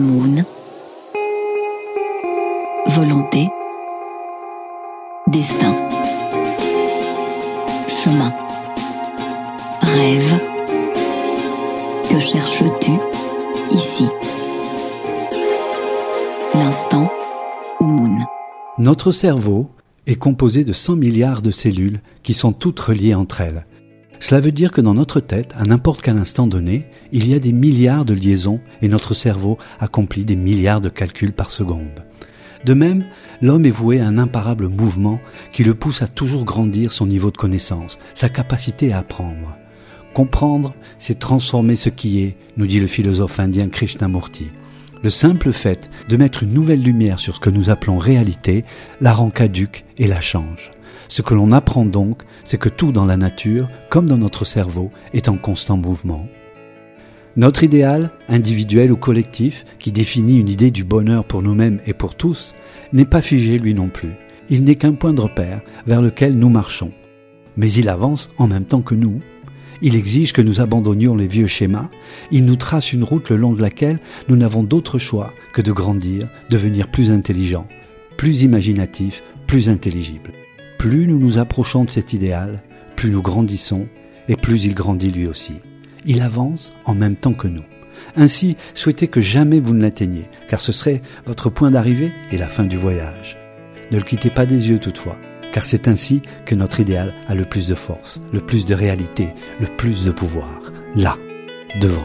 Moon. Volonté. Destin. Chemin. Rêve. Que cherches-tu ici? L'instant Moon? Notre cerveau est composé de 100 milliards de cellules qui sont toutes reliées entre elles. Cela veut dire que dans notre tête, à n'importe quel instant donné, il y a des milliards de liaisons et notre cerveau accomplit des milliards de calculs par seconde. De même, l'homme est voué à un imparable mouvement qui le pousse à toujours grandir son niveau de connaissance, sa capacité à apprendre. Comprendre, c'est transformer ce qui est, nous dit le philosophe indien Krishnamurti. Le simple fait de mettre une nouvelle lumière sur ce que nous appelons réalité la rend caduque et la change. Ce que l'on apprend donc, c'est que tout dans la nature, comme dans notre cerveau, est en constant mouvement. Notre idéal, individuel ou collectif, qui définit une idée du bonheur pour nous-mêmes et pour tous, n'est pas figé lui non plus. Il n'est qu'un point de repère vers lequel nous marchons. Mais il avance en même temps que nous. Il exige que nous abandonnions les vieux schémas. Il nous trace une route le long de laquelle nous n'avons d'autre choix que de grandir, devenir plus intelligents, plus imaginatifs, plus intelligibles. Plus nous nous approchons de cet idéal, plus nous grandissons et plus il grandit lui aussi. Il avance en même temps que nous. Ainsi, souhaitez que jamais vous ne l'atteigniez, car ce serait votre point d'arrivée et la fin du voyage. Ne le quittez pas des yeux toutefois, car c'est ainsi que notre idéal a le plus de force, le plus de réalité, le plus de pouvoir, là, devant.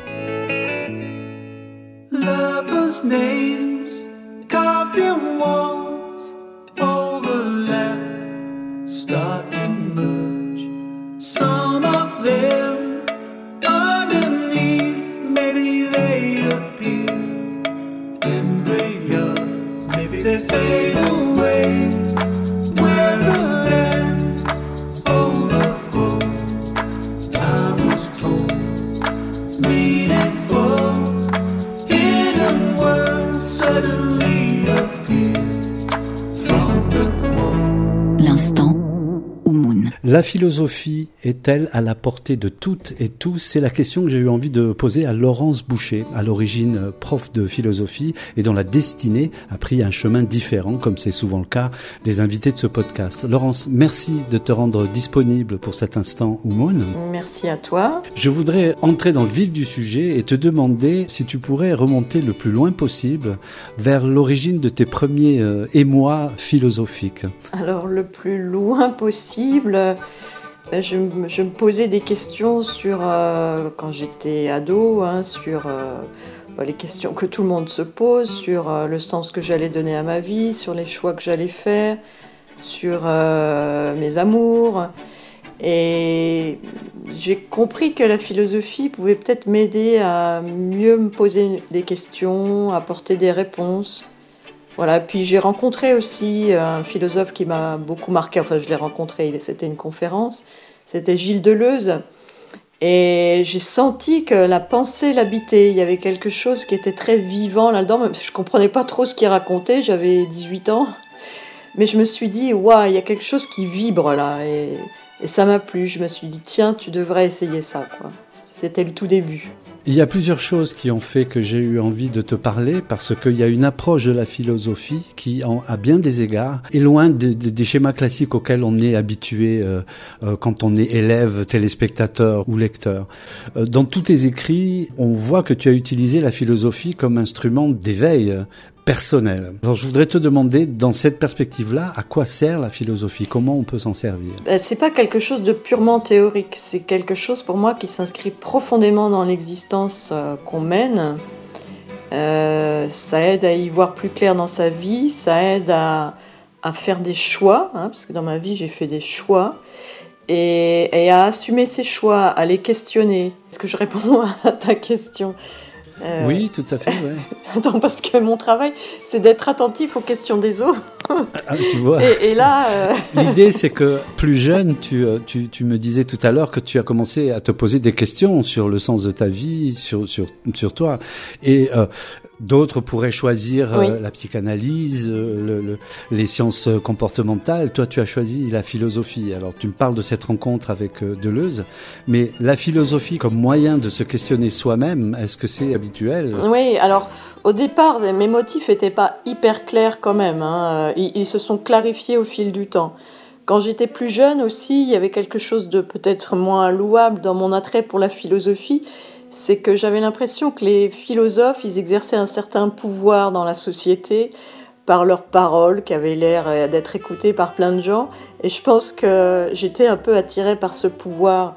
Philosophie est-elle à la portée de toutes et tous? C'est la question que j'ai eu envie de poser à Laurence Boucher, à l'origine euh, prof de philosophie et dont la destinée a pris un chemin différent, comme c'est souvent le cas des invités de ce podcast. Laurence, merci de te rendre disponible pour cet instant Oumoun. Merci à toi. Je voudrais entrer dans le vif du sujet et te demander si tu pourrais remonter le plus loin possible vers l'origine de tes premiers euh, émois philosophiques. Alors le plus loin possible ben, je, me posais des questions sur, euh, quand j'étais ado, hein, sur euh, ben, les questions que tout le monde se pose, sur euh, le sens que j'allais donner à ma vie, sur les choix que j'allais faire, sur mes amours. Et j'ai compris que la philosophie pouvait peut-être m'aider à mieux me poser des questions, apporter des réponses. Voilà, puis j'ai rencontré aussi un philosophe qui m'a beaucoup marqué, enfin je l'ai rencontré, c'était une conférence, c'était Gilles Deleuze. Et j'ai senti que la pensée l'habitait. Il y avait quelque chose qui était très vivant là-dedans. Je ne comprenais pas trop ce qu'il racontait, j'avais 18 ans. Mais je me suis dit, waouh, il y a quelque chose qui vibre là. Et ça m'a plu. Je me suis dit, tiens, tu devrais essayer ça. C'était le tout début. Il y a plusieurs choses qui ont fait que j'ai eu envie de te parler parce qu'il y a une approche de la philosophie qui, en, à bien des égards, est loin des schémas classiques auxquels on est habitué euh, euh, quand on est élève, téléspectateur ou lecteur. Euh, dans tous tes écrits, on voit que tu as utilisé la philosophie comme instrument d'éveil, personnel. Alors je voudrais te demander, dans cette perspective-là, à quoi sert la philosophie? Comment on peut s'en servir? Ben, C'est pas quelque chose de purement théorique, c'est quelque chose pour moi qui s'inscrit profondément dans l'existence euh, qu'on mène. Euh, ça aide à y voir plus clair dans sa vie, ça aide à, faire des choix, hein, parce que dans ma vie j'ai fait des choix, et, et, à assumer ces choix, à les questionner. Est-ce que je réponds à ta question? Euh, oui, tout à fait. Ouais. Attends, parce que mon travail, c'est d'être attentif aux questions des autres. Ah, tu vois. Et, là. Euh, L'idée, c'est que plus jeune, tu, euh, tu, tu, me disais tout à l'heure que tu as commencé à te poser des questions sur le sens de ta vie, sur, sur, sur toi. Et euh, D'autres pourraient choisir euh, la psychanalyse, euh, le, les sciences comportementales. Toi, tu as choisi la philosophie. Alors, tu me parles de cette rencontre avec euh, Deleuze, mais la philosophie comme moyen de se questionner soi-même, est-ce que c'est habituel? Oui, alors au départ, mes motifs n'étaient pas hyper clairs quand même. Hein. Ils, ils se sont clarifiés au fil du temps. Quand j'étais plus jeune aussi, il y avait quelque chose de peut-être moins louable dans mon attrait pour la philosophie c'est que j'avais l'impression que les philosophes, ils exerçaient un certain pouvoir dans la société par leurs paroles qui avaient l'air d'être écoutées par plein de gens. Et je pense que j'étais un peu attirée par ce pouvoir.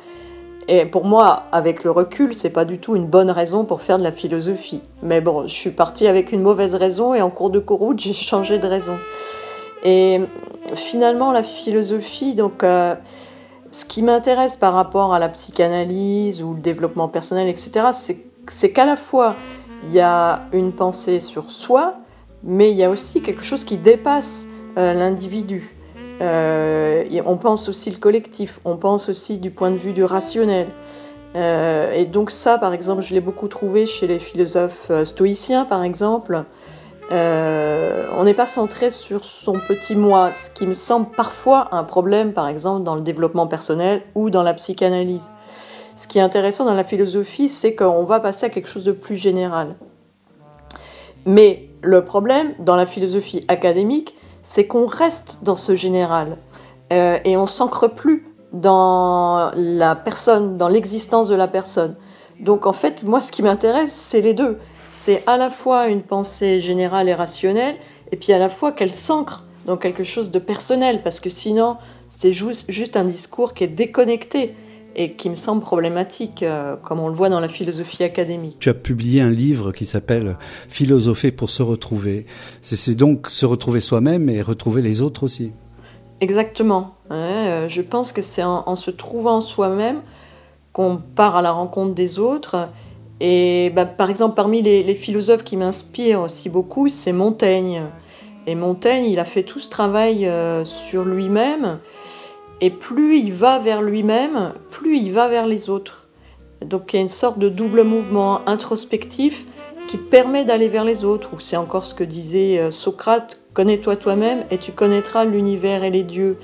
Et pour moi, avec le recul, c'est pas du tout une bonne raison pour faire de la philosophie. Mais bon, je suis partie avec une mauvaise raison et en cours de route, j'ai changé de raison. Et finalement, la philosophie, donc. Euh, ce qui m'intéresse par rapport à la psychanalyse ou le développement personnel, etc., c'est qu'à la fois, il y a une pensée sur soi, mais il y a aussi quelque chose qui dépasse euh, l'individu. Euh, on pense aussi le collectif, on pense aussi du point de vue du rationnel. Euh, et donc ça, par exemple, je l'ai beaucoup trouvé chez les philosophes stoïciens, par exemple. Euh, on n'est pas centré sur son petit moi, ce qui me semble parfois un problème, par exemple, dans le développement personnel ou dans la psychanalyse. Ce qui est intéressant dans la philosophie, c'est qu'on va passer à quelque chose de plus général. Mais le problème dans la philosophie académique, c'est qu'on reste dans ce général euh, et on s'ancre plus dans la personne, dans l'existence de la personne. Donc en fait, moi, ce qui m'intéresse, c'est les deux c'est à la fois une pensée générale et rationnelle, et puis à la fois qu'elle s'ancre dans quelque chose de personnel, parce que sinon, c'est juste, un discours qui est déconnecté et qui me semble problématique, euh, comme on le voit dans la philosophie académique. Tu as publié un livre qui s'appelle Philosopher pour se retrouver. C'est donc se retrouver soi-même et retrouver les autres aussi. Exactement. Euh, je pense que c'est en, se trouvant soi-même qu'on part à la rencontre des autres et bah, par exemple, parmi les, philosophes qui m'inspirent aussi beaucoup, c'est Montaigne. Et Montaigne, il a fait tout ce travail euh, sur lui-même. Et plus il va vers lui-même, plus il va vers les autres. Donc il y a une sorte de double mouvement introspectif qui permet d'aller vers les autres. Ou c'est encore ce que disait euh, Socrate, connais-toi toi-même et tu connaîtras l'univers et les dieux.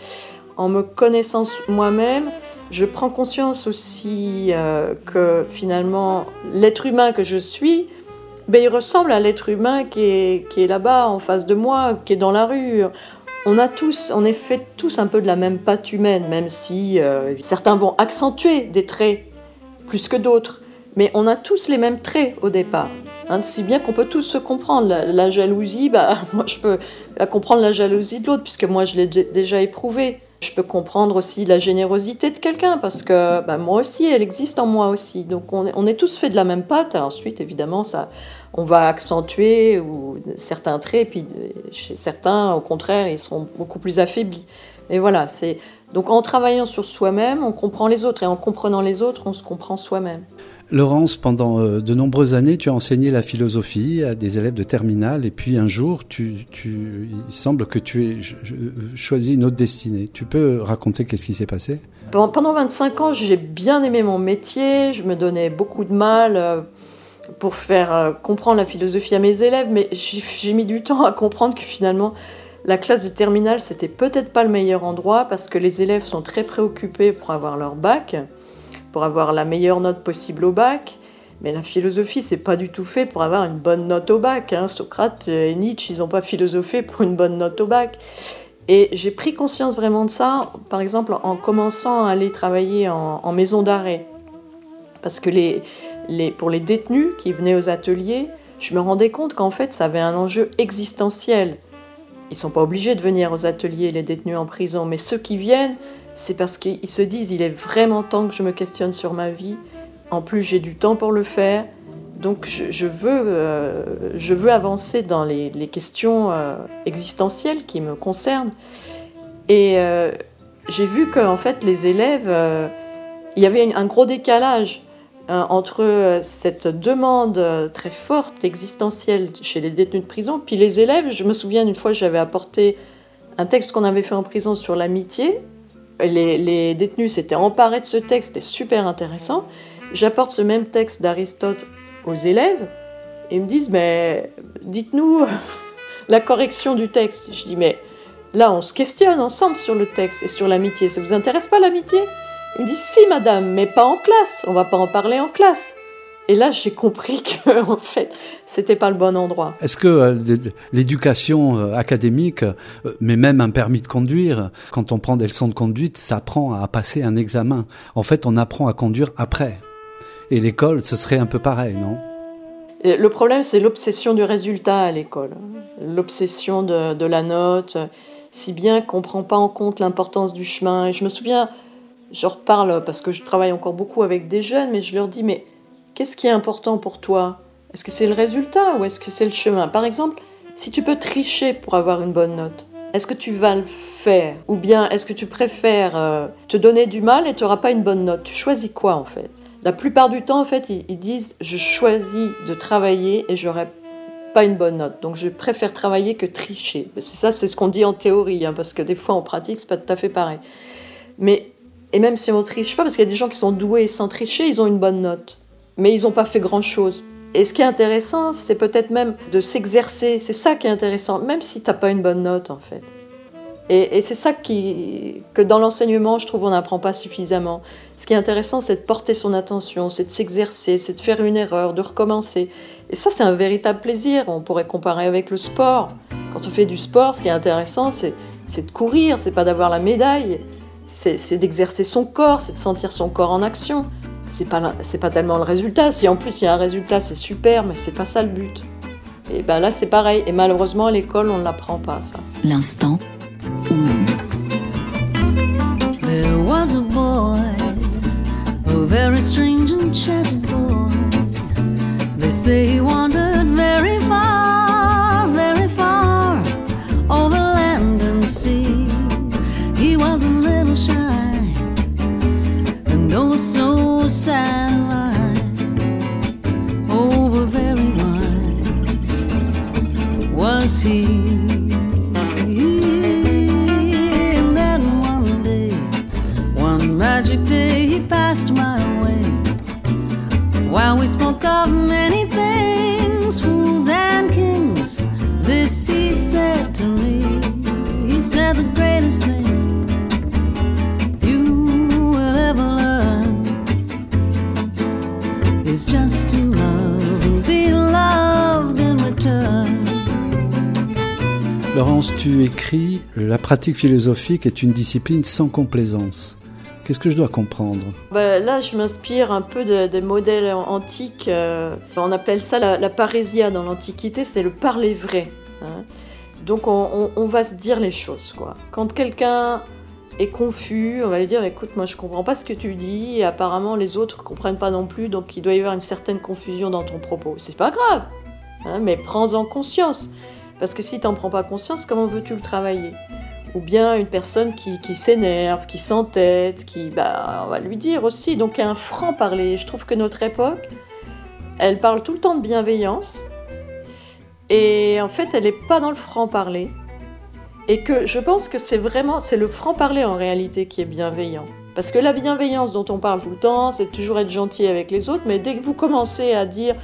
En me connaissant moi-même, je prends conscience aussi euh, que finalement, l'être humain que je suis, ben, il ressemble à l'être humain qui est, qui est là-bas en face de moi, qui est dans la rue. On a tous, est fait tous un peu de la même pâte humaine, même si euh, certains vont accentuer des traits plus que d'autres. Mais on a tous les mêmes traits au départ. Hein, si bien qu'on peut tous se comprendre. La, jalousie, bah, moi je peux comprendre la jalousie de l'autre, puisque moi je l'ai déjà éprouvé. Je peux comprendre aussi la générosité de quelqu'un parce que bah, moi aussi, elle existe en moi aussi. Donc on est, tous faits de la même pâte. Ensuite, évidemment, ça, on va accentuer ou, certains traits, puis chez certains, au contraire, ils seront beaucoup plus affaiblis. Mais voilà, c'est donc en travaillant sur soi-même, on comprend les autres et en comprenant les autres, on se comprend soi-même. Laurence, pendant euh, de nombreuses années, tu as enseigné la philosophie à des élèves de terminale et puis un jour, tu, il semble que tu aies choisi une autre destinée. Tu peux raconter qu'est-ce qui s'est passé? Pendant 25 ans, j'ai bien aimé mon métier, je me donnais beaucoup de mal euh, pour faire euh, comprendre la philosophie à mes élèves, mais j'ai mis du temps à comprendre que finalement, la classe de terminale, c'était peut-être pas le meilleur endroit parce que les élèves sont très préoccupés pour avoir leur bac pour avoir la meilleure note possible au bac. Mais la philosophie, c'est pas du tout fait pour avoir une bonne note au bac. Hein. Socrate et Nietzsche, ils n'ont pas philosophé pour une bonne note au bac. Et j'ai pris conscience vraiment de ça, par exemple, en commençant à aller travailler en, maison d'arrêt. Parce que pour les détenus qui venaient aux ateliers, je me rendais compte qu'en fait, ça avait un enjeu existentiel. Ils sont pas obligés de venir aux ateliers, les détenus en prison, mais ceux qui viennent, c'est parce qu'ils se disent il est vraiment temps que je me questionne sur ma vie. En plus, j'ai du temps pour le faire. Donc, je, veux, euh, je veux avancer dans les, questions euh, existentielles qui me concernent. Et euh, j'ai vu qu'en fait, les élèves, il y avait un gros décalage entre cette demande très forte existentielle chez les détenus de prison, puis les élèves. Je me souviens d'une fois, j'avais apporté un texte qu'on avait fait en prison sur l'amitié. Les, détenus s'étaient emparés de ce texte, c'était super intéressant. J'apporte ce même texte d'Aristote aux élèves et ils me disent mais dites-nous la correction du texte. Je dis mais là on se questionne ensemble sur le texte et sur l'amitié. Ça vous intéresse pas l'amitié? Ils me disent si madame, mais pas en classe. On va pas en parler en classe. Et là, j'ai compris que, en fait, c'était pas le bon endroit. Est-ce que euh, l'éducation euh, académique, euh, mais même un permis de conduire, quand on prend des leçons de conduite, ça apprend à passer un examen. En fait, on apprend à conduire après. Et l'école, ce serait un peu pareil, non? Le problème, c'est l'obsession du résultat à l'école. L'obsession de, de, la note, si bien qu'on ne prend pas en compte l'importance du chemin. Et je me souviens, je reparle parce que je travaille encore beaucoup avec des jeunes, mais je leur dis, mais Qu'est-ce qui est important pour toi? Est-ce que c'est le résultat ou est-ce que c'est le chemin? Par exemple, si tu peux tricher pour avoir une bonne note, est-ce que tu vas le faire? Ou bien est-ce que tu préfères euh, te donner du mal et tu n'auras pas une bonne note? Tu choisis quoi en fait? La plupart du temps, en fait, ils, disent je choisis de travailler et j'aurai pas une bonne note. Donc je préfère travailler que tricher. C'est ça, c'est ce qu'on dit en théorie, hein, parce que des fois en pratique, c'est pas tout à fait pareil. Mais et même si on triche pas, parce qu'il y a des gens qui sont doués sans tricher, ils ont une bonne note mais ils n'ont pas fait grand-chose. Et ce qui est intéressant, c'est peut-être même de s'exercer. C'est ça qui est intéressant, même si tu n'as pas une bonne note, en fait. Et, c'est ça qui, que dans l'enseignement, je trouve, on n'apprend pas suffisamment. Ce qui est intéressant, c'est de porter son attention, c'est de s'exercer, c'est de faire une erreur, de recommencer. Et ça, c'est un véritable plaisir. On pourrait comparer avec le sport. Quand on fait du sport, ce qui est intéressant, c'est, de courir, c'est pas d'avoir la médaille. C'est d'exercer son corps, c'est de sentir son corps en action c'est pas, c'est pas tellement le résultat. Si en plus il y a un résultat, c'est super, mais c'est pas ça le but. Et ben là, c'est pareil. Et malheureusement, à l'école, on ne l'apprend pas, ça. L'instant There was a boy, a very strange and boy. They say he wandered very far, Tu écris La pratique philosophique est une discipline sans complaisance. Qu'est-ce que je dois comprendre? Bah, Là, je m'inspire un peu des modèles antiques. Euh, on appelle ça la, parésia dans l'Antiquité, c'est le parler vrai. Hein. Donc on, va se dire les choses. Quand quelqu'un est confus, on va lui dire écoute, moi je comprends pas ce que tu dis, et apparemment les autres comprennent pas non plus, donc il doit y avoir une certaine confusion dans ton propos. C'est pas grave, hein, mais prends-en conscience. Parce que si tu n'en prends pas conscience, comment veux-tu le travailler? Ou bien une personne qui, qui s'énerve, qui s'entête, qui, bah, on va lui dire aussi. Donc un franc-parler. Je trouve que notre époque, elle parle tout le temps de bienveillance. Et en fait, elle n'est pas dans le franc-parler et que je pense que c'est vraiment, c'est le franc-parler en réalité qui est bienveillant. Parce que la bienveillance dont on parle tout le temps, c'est toujours être gentil avec les autres, mais dès que vous commencez à dire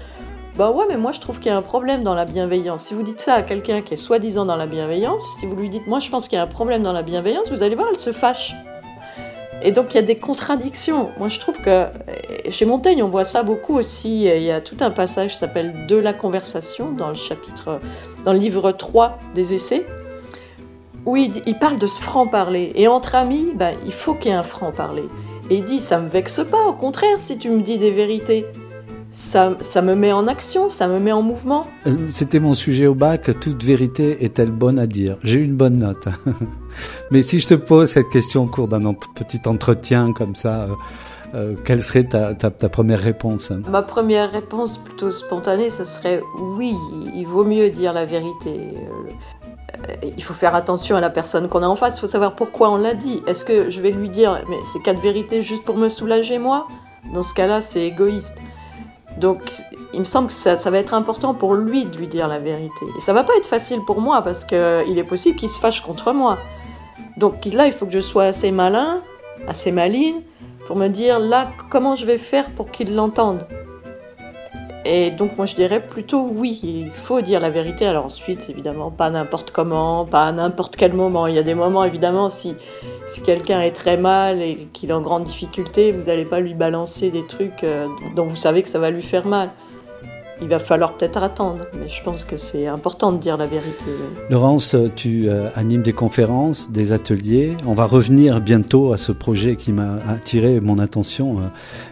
bah ouais, mais moi je trouve qu'il y a un problème dans la bienveillance. Si vous dites ça à quelqu'un qui est soi-disant dans la bienveillance, si vous lui dites moi je pense qu'il y a un problème dans la bienveillance, vous allez voir, elle se fâche. Et donc il y a des contradictions. Moi je trouve que chez Montaigne on voit ça beaucoup aussi. Il y a tout un passage qui s'appelle De la conversation dans le chapitre, dans le livre 3 des essais où il, parle de ce franc-parler. Et entre amis, ben, il faut qu'il y ait un franc-parler. Et il dit, ça me vexe pas, au contraire, si tu me dis des vérités. Ça, ça, me met en action, ça me met en mouvement. Euh, c'était mon sujet au bac, toute vérité est-elle bonne à dire J'ai eu une bonne note. Mais si je te pose cette question au cours d'un petit entretien comme ça, euh, euh, quelle serait ta, ta, ta, première réponse Ma première réponse, plutôt spontanée, ce serait oui, il vaut mieux dire la vérité. Euh, il faut faire attention à la personne qu'on a en face, il faut savoir pourquoi on l'a dit. Est-ce que je vais lui dire, mais c'est quatre vérités juste pour me soulager moi? Dans ce cas-là, c'est égoïste. Donc, il me semble que ça, va être important pour lui de lui dire la vérité. Et ça va pas être facile pour moi parce qu'il est possible qu'il se fâche contre moi. Donc là, il faut que je sois assez malin, assez maline, pour me dire là, comment je vais faire pour qu'il l'entende? Et donc moi je dirais plutôt oui, il faut dire la vérité. Alors ensuite, évidemment, pas n'importe comment, pas à n'importe quel moment. Il y a des moments, évidemment, si, si quelqu'un est très mal et qu'il est en grande difficulté, vous n'allez pas lui balancer des trucs euh, dont vous savez que ça va lui faire mal il va falloir peut-être attendre, mais je pense que c'est important de dire la vérité. Laurence, tu euh, animes des conférences, des ateliers. On va revenir bientôt à ce projet qui m'a attiré mon attention, euh,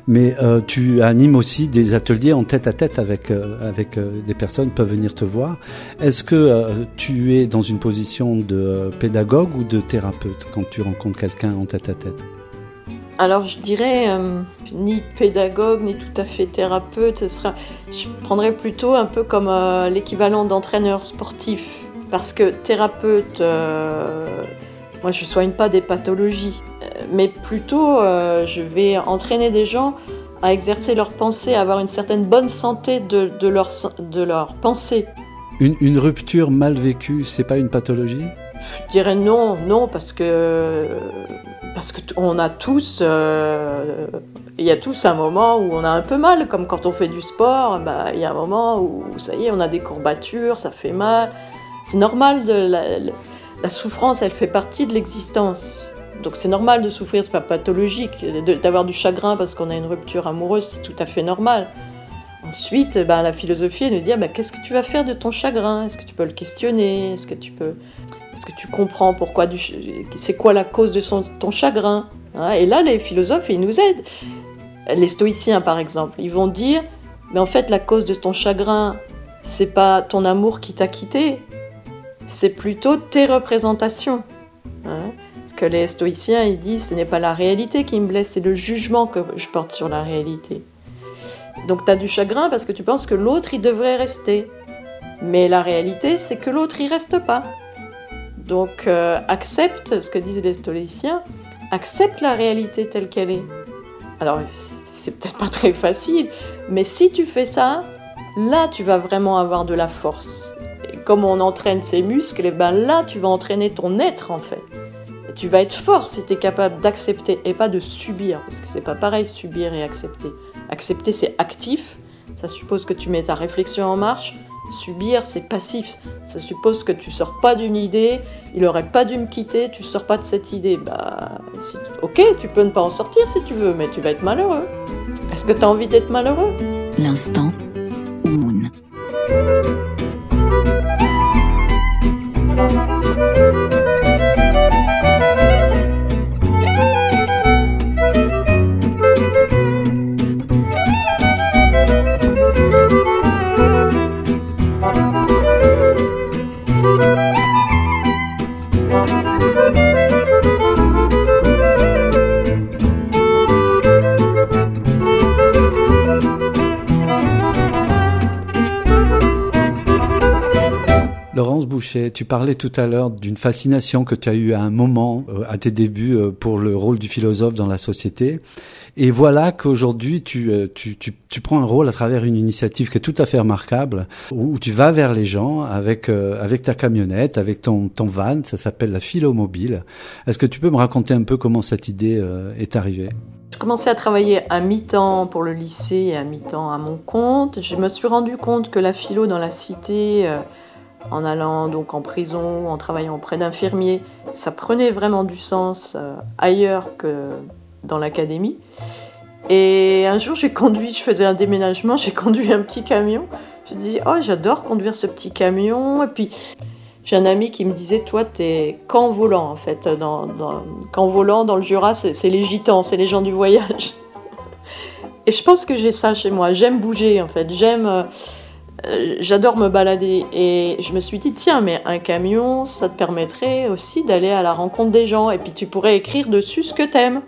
mais euh, tu animes aussi des ateliers en tête à tête avec avec des personnes qui peuvent venir te voir. Est-ce que tu es dans une position de pédagogue ou de thérapeute quand tu rencontres quelqu'un en tête à tête? Alors je dirais euh, ni pédagogue ni tout à fait thérapeute, je prendrais plutôt un peu comme euh, l'équivalent d'entraîneur sportif. Parce que thérapeute, euh, moi je ne soigne pas des pathologies, mais plutôt je vais entraîner des gens à exercer leur pensée, à avoir une certaine bonne santé de, leur, de leur pensée. Une, rupture mal vécue, c'est pas une pathologie? Je dirais non, non, parce que parce qu'on a tous, euh, il y a tous un moment où on a un peu mal, comme quand on fait du sport, bah, il y a un moment où ça y est, on a des courbatures, ça fait mal. C'est normal, de la, souffrance, elle fait partie de l'existence. Donc c'est normal de souffrir, c'est pas pathologique. D'avoir du chagrin parce qu'on a une rupture amoureuse, c'est tout à fait normal. Ensuite, ben, la philosophie, nous dit ah, ben, qu'est-ce que tu vas faire de ton chagrin? Est-ce que tu peux le questionner? Est-ce que tu peux est-ce que tu comprends pourquoi c'est quoi la cause de ton chagrin? Hein? Et là, les philosophes, ils nous aident. Les stoïciens, par exemple, ils vont dire, mais en fait, la cause de ton chagrin, c'est pas ton amour qui t'a quitté, c'est plutôt tes représentations. Hein? Parce que les stoïciens, ils disent, ce n'est pas la réalité qui me blesse, c'est le jugement que je porte sur la réalité. Donc tu as du chagrin parce que tu penses que l'autre, il devrait rester. Mais la réalité, c'est que l'autre, il reste pas. Donc euh, accepte ce que disent les stoïciens, accepte la réalité telle qu'elle est. Alors c'est peut-être pas très facile, mais si tu fais ça, là tu vas vraiment avoir de la force. Et comme on entraîne ses muscles, et eh ben là tu vas entraîner ton être en fait. Et tu vas être fort si tu es capable d'accepter et pas de subir, parce que c'est pas pareil subir et accepter. Accepter c'est actif, ça suppose que tu mets ta réflexion en marche, Subir, c'est passif. Ça suppose que tu sors pas d'une idée, il aurait pas dû me quitter, tu sors pas de cette idée. Bah, ok, tu peux ne pas en sortir si tu veux, mais tu vas être malheureux. Est-ce que tu as envie d'être malheureux? L'instant Moon. Tu parlais tout à l'heure d'une fascination que tu as eue à un moment, euh, à tes débuts, euh, pour le rôle du philosophe dans la société. Et voilà qu'aujourd'hui, tu, euh, tu, prends un rôle à travers une initiative qui est tout à fait remarquable, où, tu vas vers les gens avec, avec ta camionnette, avec ton, ton van, ça s'appelle la philomobile. Est-ce que tu peux me raconter un peu comment cette idée est arrivée? Je commençais à travailler à mi-temps pour le lycée et à mi-temps à mon compte. Je me suis rendu compte que la philo dans la cité, en allant donc en prison, en travaillant auprès d'infirmiers. Ça prenait vraiment du sens euh, ailleurs que dans l'académie. Et un jour, j'ai conduit, je faisais un déménagement, j'ai conduit un petit camion. Je dit, oh, j'adore conduire ce petit camion. Et puis, j'ai un ami qui me disait, toi, t'es camp volant, en fait. Dans, volant, dans le Jura, c'est les gitans, c'est les gens du voyage. Et je pense que j'ai ça chez moi. J'aime bouger, en fait. J'aime. Euh, j'adore me balader et je me suis dit tiens mais un camion ça te permettrait aussi d'aller à la rencontre des gens et puis tu pourrais écrire dessus ce que t'aimes.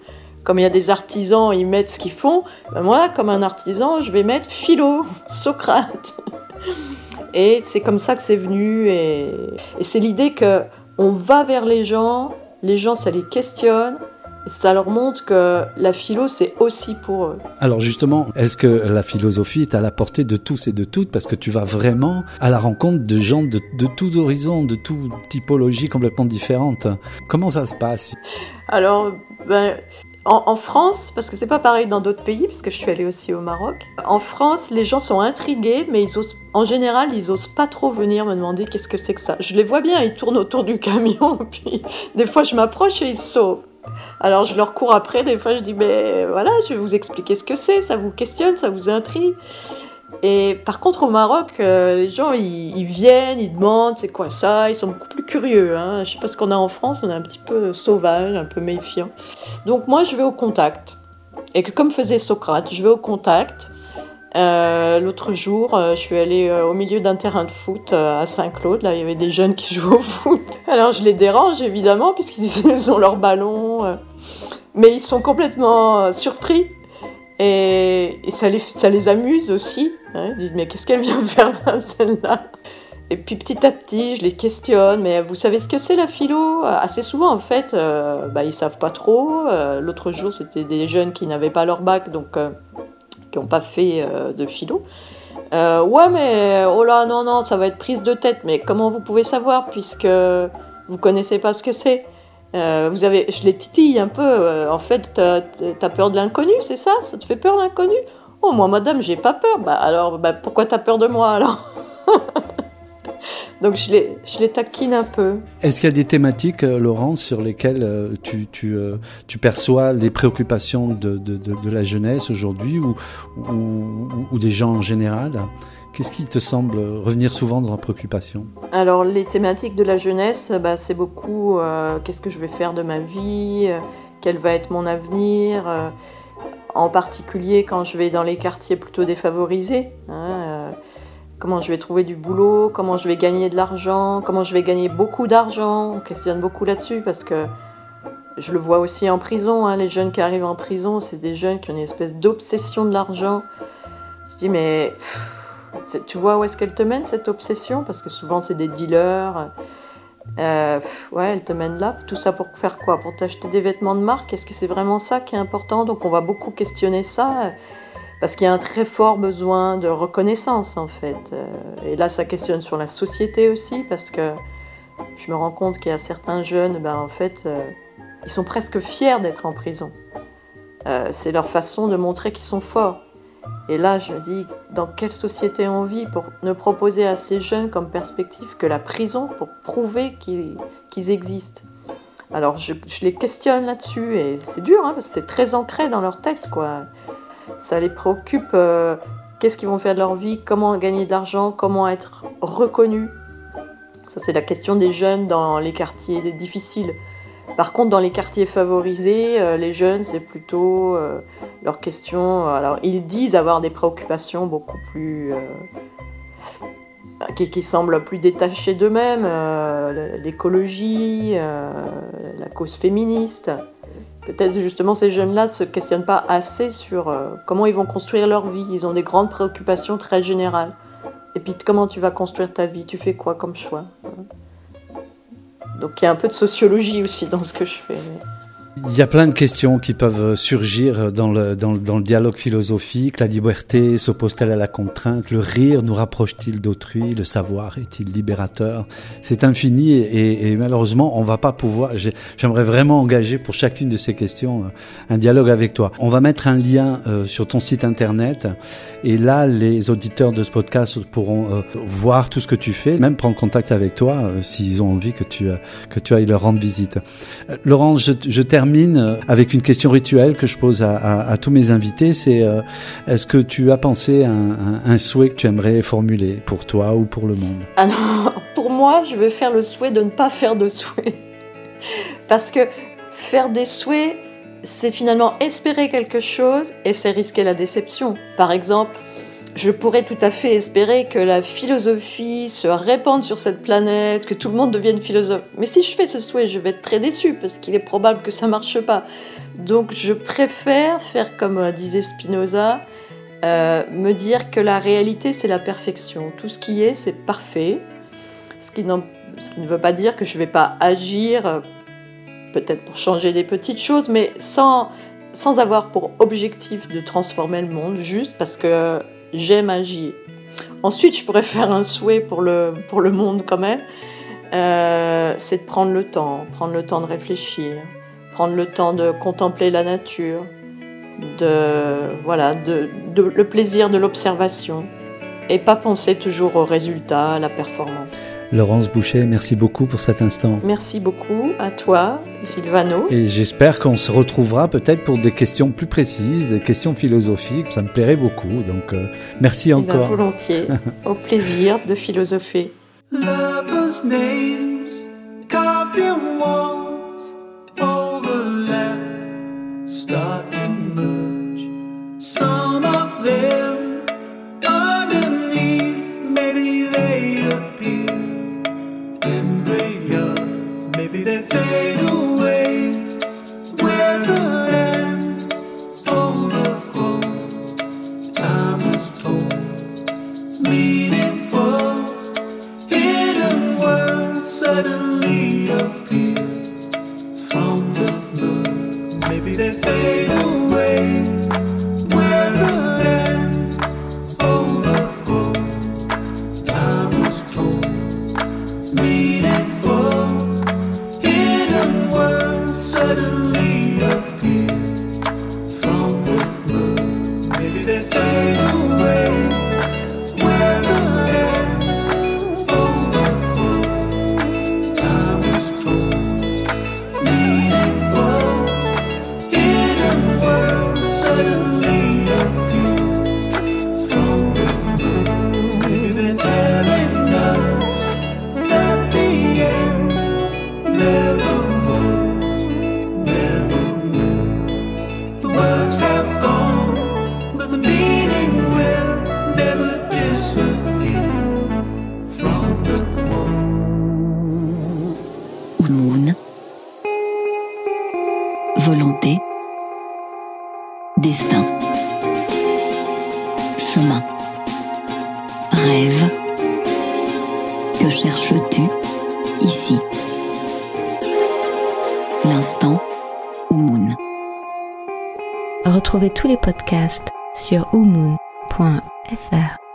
Comme il y a des artisans ils mettent ce qu'ils font ben moi comme un artisan je vais mettre philo Socrate. Et c'est comme ça que c'est venu et, et c'est l'idée que on va vers les gens les gens ça les questionne ça leur montre que la philo, c'est aussi pour eux. Alors justement, est-ce que la philosophie est à la portée de tous et de toutes? Parce que tu vas vraiment à la rencontre de gens de, de tous horizons, de toutes typologies complètement différentes. Comment ça se passe? Alors, ben, en, en, France, parce que c'est pas pareil dans d'autres pays, parce que je suis allée aussi au Maroc, en France, les gens sont intrigués, mais ils osent, en général, ils osent pas trop venir me demander qu'est-ce que c'est que ça. Je les vois bien, ils tournent autour du camion, puis des fois je m'approche et ils sauvent. Alors je leur cours après, des fois je dis, mais voilà, je vais vous expliquer ce que c'est, ça vous questionne, ça vous intrigue. Et par contre, au Maroc, euh, les gens, ils, viennent, ils demandent c'est quoi ça, ils sont beaucoup plus curieux. Hein. Je sais pas ce qu'on a en France, on est un petit peu sauvage, un peu méfiant. Donc moi, je vais au contact. Et que comme faisait Socrate, je vais au contact. Euh, L'autre jour, euh, je suis allée euh, au milieu d'un terrain de foot à Saint-Claude. Là, il y avait des jeunes qui jouaient au foot. Alors, je les dérange évidemment, puisqu'ils ont leur ballon. mais ils sont complètement surpris. Et, ça, les, amuse aussi. hein. Ils disent Mais qu'est-ce qu'elle vient faire là, celle-là? Et puis petit à petit, je les questionne. Mais vous savez ce que c'est la philo? Assez souvent, en fait, euh, bah, ils savent pas trop. L'autre jour, c'était des jeunes qui n'avaient pas leur bac, donc. Pas fait euh, de philo. Euh, ouais, mais oh là, non, non, ça va être prise de tête. Mais comment vous pouvez savoir puisque vous connaissez pas ce que c'est? Euh, Vous avez, je les titille un peu. en fait, t'as as peur de l'inconnu, c'est ça? Ça te fait peur l'inconnu? Oh, moi, madame, j'ai pas peur. Bah alors, bah, pourquoi t'as peur de moi alors? Donc je les, je les taquine un peu. Est-ce qu'il y a des thématiques, euh, Laurent, sur lesquelles euh, tu, tu, euh, tu perçois les préoccupations de, de, de, de la jeunesse aujourd'hui ou, ou, ou des gens en général? Qu'est-ce qui te semble revenir souvent dans la préoccupation? Alors, les thématiques de la jeunesse, bah, c'est beaucoup euh, qu'est-ce que je vais faire de ma vie, quel va être mon avenir, euh, en particulier quand je vais dans les quartiers plutôt défavorisés. hein, comment je vais trouver du boulot, comment je vais gagner de l'argent, comment je vais gagner beaucoup d'argent. On questionne beaucoup là-dessus parce que je le vois aussi en prison. hein, les jeunes qui arrivent en prison, c'est des jeunes qui ont une espèce d'obsession de l'argent. Je dis, mais tu vois où est-ce qu'elle te mène cette obsession? Parce que souvent c'est des dealers. Euh, ouais, elle te mène là. Tout ça pour faire quoi? Pour t'acheter des vêtements de marque? Est-ce que c'est vraiment ça qui est important? Donc on va beaucoup questionner ça. Parce qu'il y a un très fort besoin de reconnaissance en fait. Euh, Et là ça questionne sur la société aussi parce que je me rends compte qu'il y a certains jeunes, ben, en fait, euh, ils sont presque fiers d'être en prison. Euh, c'est leur façon de montrer qu'ils sont forts. Et là, je me dis, dans quelle société on vit pour ne proposer à ces jeunes comme perspective que la prison pour prouver qu'ils existent? Alors, je, je les questionne là-dessus et c'est dur, hein, parce que c'est très ancré dans leur tête, quoi. Ça les préoccupe. euh, Qu'est-ce qu'ils vont faire de leur vie Comment gagner de l'argent Comment être reconnus Ça, c'est la question des jeunes dans les quartiers difficiles. Par contre, dans les quartiers favorisés, euh, les jeunes, c'est plutôt euh, leur question. Alors, ils disent avoir des préoccupations beaucoup plus. qui, semblent plus détachées d'eux-mêmes, l'écologie, la cause féministe. Peut-être justement ces jeunes-là ne se questionnent pas assez sur euh, comment ils vont construire leur vie. Ils ont des grandes préoccupations très générales. Et puis comment tu vas construire ta vie? Tu fais quoi comme choix? Donc il y a un peu de sociologie aussi dans ce que je fais. Il y a plein de questions qui peuvent surgir dans le, dans, le- dialogue philosophique. La liberté s'oppose-t-elle à la contrainte? Le rire nous rapproche-t-il d'autrui? Le savoir est-il libérateur? C'est infini et, malheureusement, on va pas pouvoir. j'ai- J'aimerais vraiment engager pour chacune de ces questions euh, un dialogue avec toi. On va mettre un lien euh, sur ton site internet et là, les auditeurs de ce podcast pourront euh, voir tout ce que tu fais, même prendre contact avec toi s'ils ont envie que tu, que tu ailles leur rendre visite. Laurent, je, je termine euh, avec une question rituelle que je pose à, tous mes invités. C'est euh, est-ce que tu as pensé à un, souhait que tu aimerais formuler pour toi ou pour le monde? Alors, pour moi, je vais faire le souhait de ne pas faire de souhait. Parce que faire des souhaits, c'est finalement espérer quelque chose et c'est risquer la déception. Par exemple, je pourrais tout à fait espérer que la philosophie se répande sur cette planète, que tout le monde devienne philosophe. Mais si je fais ce souhait, je vais être très déçu parce qu'il est probable que ça marche pas. Donc je préfère faire comme euh, disait Spinoza, euh, me dire que la réalité c'est la perfection. Tout ce qui est, c'est parfait. Ce qui, n'en- ce qui ne veut pas dire que je ne vais pas agir euh, peut-être pour changer des petites choses, mais sans, sans avoir pour objectif de transformer le monde, juste parce que j'aime agir. Ensuite, je pourrais faire un souhait pour le, pour le monde quand même, euh, c'est de prendre le temps, prendre le temps de réfléchir, prendre le temps de contempler la nature, de voilà, de, le plaisir de l'observation, et pas penser toujours au résultat, à la performance. Laurence Boucher, merci beaucoup pour cet instant. Merci beaucoup à toi, Sylvano. Et j'espère qu'on se retrouvera peut-être pour des questions plus précises, des questions philosophiques. Ça me plairait beaucoup. Donc, euh, merci Eh ben, encore. volontiers, au plaisir de philosopher. Lovers' names carved in walls overlap, start deseo. Tous les podcasts sur umoon.fr.